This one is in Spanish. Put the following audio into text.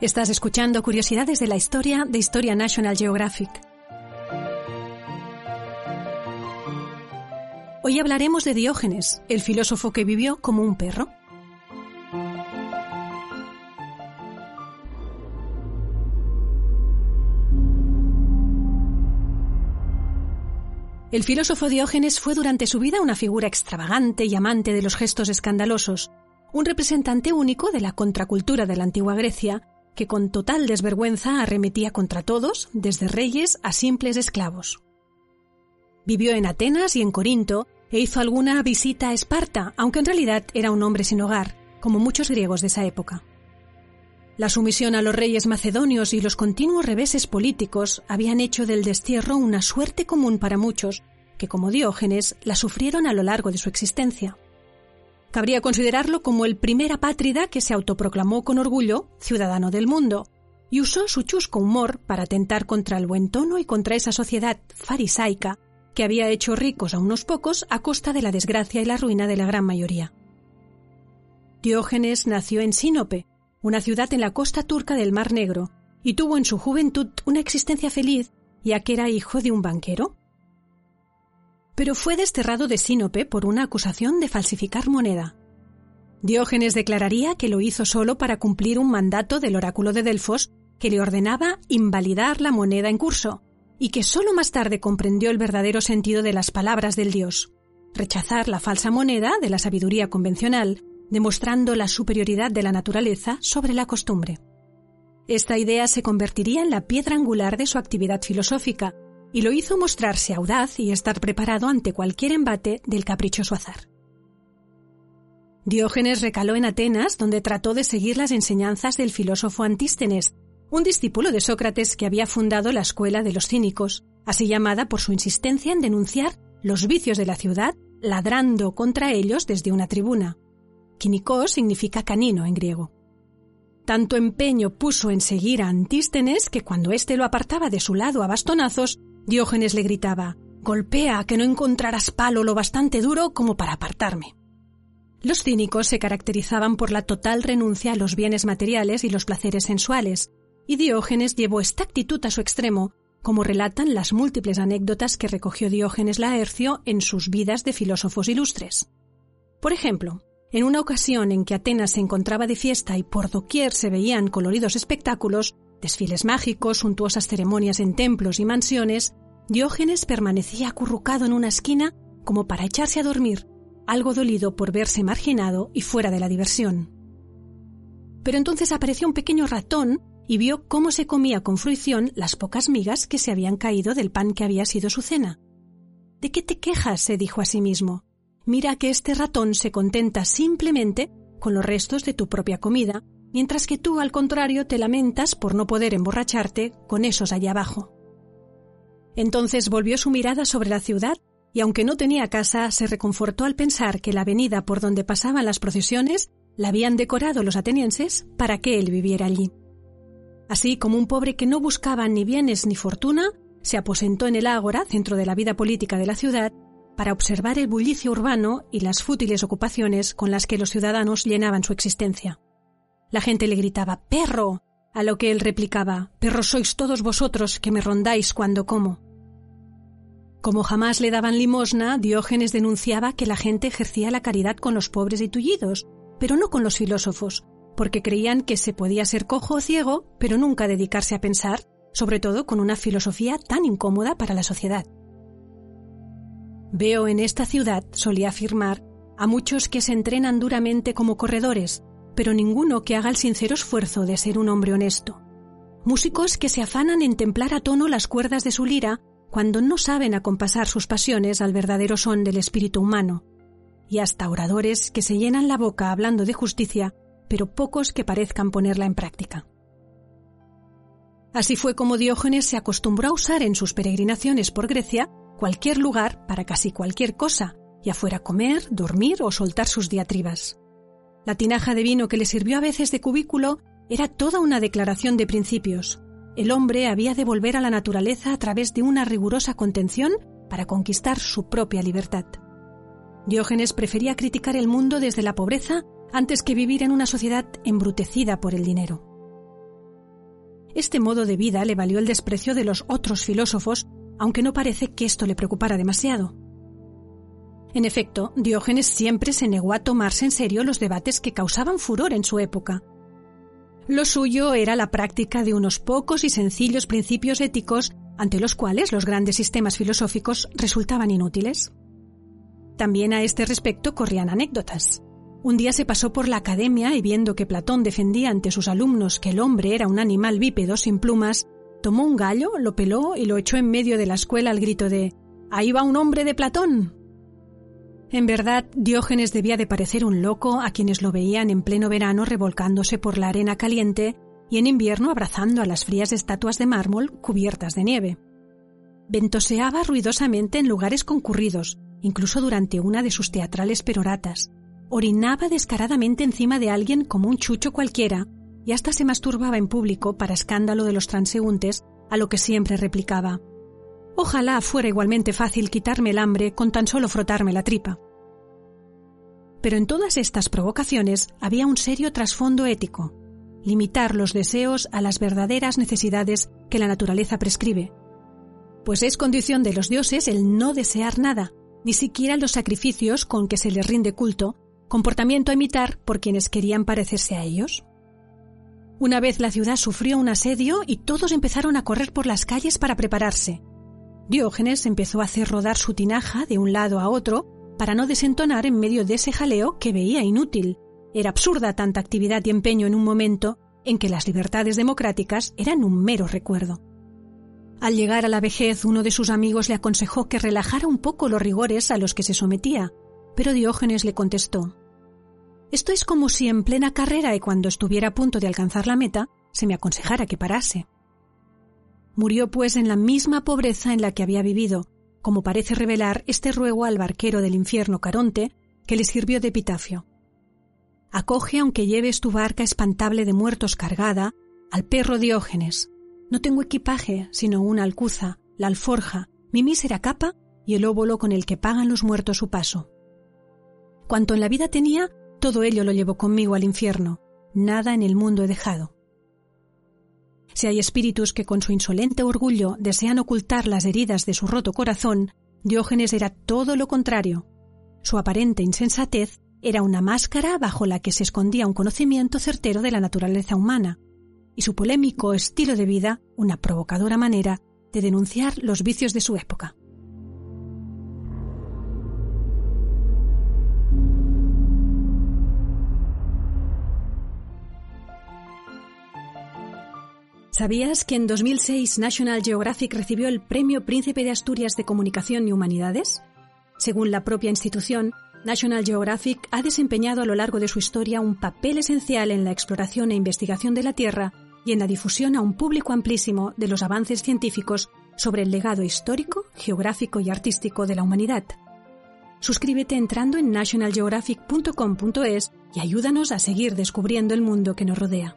Estás escuchando Curiosidades de la Historia de Historia National Geographic. Hoy hablaremos de Diógenes, el filósofo que vivió como un perro. El filósofo Diógenes fue durante su vida una figura extravagante y amante de los gestos escandalosos, un representante único de la contracultura de la antigua Grecia, que con total desvergüenza arremetía contra todos, desde reyes a simples esclavos. Vivió en Atenas y en Corinto e hizo alguna visita a Esparta, aunque en realidad era un hombre sin hogar, como muchos griegos de esa época. La sumisión a los reyes macedonios y los continuos reveses políticos habían hecho del destierro una suerte común para muchos, que como Diógenes la sufrieron a lo largo de su existencia. Cabría considerarlo como el primer apátrida que se autoproclamó con orgullo ciudadano del mundo, y usó su chusco humor para atentar contra el buen tono y contra esa sociedad farisaica que había hecho ricos a unos pocos a costa de la desgracia y la ruina de la gran mayoría. Diógenes nació en Sinope, una ciudad en la costa turca del Mar Negro, y tuvo en su juventud una existencia feliz, ya que era hijo de un banquero. Pero fue desterrado de Sinope por una acusación de falsificar moneda. Diógenes declararía que lo hizo solo para cumplir un mandato del oráculo de Delfos que le ordenaba invalidar la moneda en curso, y que sólo más tarde comprendió el verdadero sentido de las palabras del dios, rechazar la falsa moneda de la sabiduría convencional demostrando la superioridad de la naturaleza sobre la costumbre. Esta idea se convertiría en la piedra angular de su actividad filosófica y lo hizo mostrarse audaz y estar preparado ante cualquier embate del caprichoso azar. Diógenes recaló en Atenas, donde trató de seguir las enseñanzas del filósofo Antístenes, un discípulo de Sócrates que había fundado la escuela de los cínicos, así llamada por su insistencia en denunciar los vicios de la ciudad, ladrando contra ellos desde una tribuna. Quinicos significa canino en griego. Tanto empeño puso en seguir a Antístenes que cuando éste lo apartaba de su lado a bastonazos, Diógenes le gritaba Golpea, que no encontrarás palo lo bastante duro como para apartarme. Los cínicos se caracterizaban por la total renuncia a los bienes materiales y los placeres sensuales, y Diógenes llevó esta actitud a su extremo, como relatan las múltiples anécdotas que recogió Diógenes Laercio en sus vidas de filósofos ilustres. Por ejemplo, en una ocasión en que Atenas se encontraba de fiesta y por doquier se veían coloridos espectáculos, desfiles mágicos, suntuosas ceremonias en templos y mansiones, Diógenes permanecía acurrucado en una esquina como para echarse a dormir, algo dolido por verse marginado y fuera de la diversión. Pero entonces apareció un pequeño ratón y vio cómo se comía con fruición las pocas migas que se habían caído del pan que había sido su cena. ¿De qué te quejas? se dijo a sí mismo mira que este ratón se contenta simplemente con los restos de tu propia comida, mientras que tú, al contrario, te lamentas por no poder emborracharte con esos allá abajo. Entonces volvió su mirada sobre la ciudad y aunque no tenía casa, se reconfortó al pensar que la avenida por donde pasaban las procesiones la habían decorado los atenienses para que él viviera allí. Así como un pobre que no buscaba ni bienes ni fortuna, se aposentó en el ágora, centro de la vida política de la ciudad, para observar el bullicio urbano y las fútiles ocupaciones con las que los ciudadanos llenaban su existencia. La gente le gritaba ¡Perro! a lo que él replicaba Perros sois todos vosotros que me rondáis cuando como. Como jamás le daban limosna, Diógenes denunciaba que la gente ejercía la caridad con los pobres y tullidos, pero no con los filósofos, porque creían que se podía ser cojo o ciego, pero nunca dedicarse a pensar, sobre todo con una filosofía tan incómoda para la sociedad. Veo en esta ciudad, solía afirmar, a muchos que se entrenan duramente como corredores, pero ninguno que haga el sincero esfuerzo de ser un hombre honesto. Músicos que se afanan en templar a tono las cuerdas de su lira cuando no saben acompasar sus pasiones al verdadero son del espíritu humano. Y hasta oradores que se llenan la boca hablando de justicia pero pocos que parezcan ponerla en práctica. Así fue como Diógenes se acostumbró a usar en sus peregrinaciones por Grecia cualquier lugar para casi cualquier cosa, ya fuera comer, dormir o soltar sus diatribas. La tinaja de vino que le sirvió a veces de cubículo era toda una declaración de principios. El hombre había de volver a la naturaleza a través de una rigurosa contención para conquistar su propia libertad. Diógenes prefería criticar el mundo desde la pobreza antes que vivir en una sociedad embrutecida por el dinero. Este modo de vida le valió el desprecio de los otros filósofos, aunque no parece que esto le preocupara demasiado. En efecto, Diógenes siempre se negó a tomarse en serio los debates que causaban furor en su época. Lo suyo era la práctica de unos pocos y sencillos principios éticos ante los cuales los grandes sistemas filosóficos resultaban inútiles. También a este respecto corrían anécdotas. Un día se pasó por la academia y viendo que Platón defendía ante sus alumnos que el hombre era un animal bípedo sin plumas, tomó un gallo, lo peló y lo echó en medio de la escuela al grito de Ahí va un hombre de Platón. En verdad, Diógenes debía de parecer un loco a quienes lo veían en pleno verano revolcándose por la arena caliente y en invierno abrazando a las frías estatuas de mármol cubiertas de nieve. Ventoseaba ruidosamente en lugares concurridos, incluso durante una de sus teatrales peroratas. Orinaba descaradamente encima de alguien como un chucho cualquiera y hasta se masturbaba en público para escándalo de los transeúntes, a lo que siempre replicaba Ojalá fuera igualmente fácil quitarme el hambre con tan solo frotarme la tripa. Pero en todas estas provocaciones había un serio trasfondo ético, limitar los deseos a las verdaderas necesidades que la naturaleza prescribe. Pues es condición de los dioses el no desear nada, ni siquiera los sacrificios con que se les rinde culto, comportamiento a imitar por quienes querían parecerse a ellos. Una vez la ciudad sufrió un asedio y todos empezaron a correr por las calles para prepararse. Diógenes empezó a hacer rodar su tinaja de un lado a otro para no desentonar en medio de ese jaleo que veía inútil. Era absurda tanta actividad y empeño en un momento en que las libertades democráticas eran un mero recuerdo. Al llegar a la vejez, uno de sus amigos le aconsejó que relajara un poco los rigores a los que se sometía, pero Diógenes le contestó Esto es como si en plena carrera y cuando estuviera a punto de alcanzar la meta, se me aconsejara que parase. Murió pues en la misma pobreza en la que había vivido, como parece revelar este ruego al barquero del infierno Caronte, que le sirvió de epitafio. Acoge aunque lleves tu barca espantable de muertos cargada, al perro Diógenes, no tengo equipaje, sino una alcuza, la alforja, mi mísera capa y el óvulo con el que pagan los muertos su paso. Cuanto en la vida tenía, todo ello lo llevo conmigo al infierno. Nada en el mundo he dejado. Si hay espíritus que con su insolente orgullo desean ocultar las heridas de su roto corazón, Diógenes era todo lo contrario. Su aparente insensatez era una máscara bajo la que se escondía un conocimiento certero de la naturaleza humana, y su polémico estilo de vida una provocadora manera de denunciar los vicios de su época. ¿Sabías que en 2006 National Geographic recibió el Premio Príncipe de Asturias de Comunicación y Humanidades? Según la propia institución, National Geographic ha desempeñado a lo largo de su historia un papel esencial en la exploración e investigación de la Tierra y en la difusión a un público amplísimo de los avances científicos sobre el legado histórico, geográfico y artístico de la humanidad. Suscríbete entrando en nationalgeographic.com.es y ayúdanos a seguir descubriendo el mundo que nos rodea.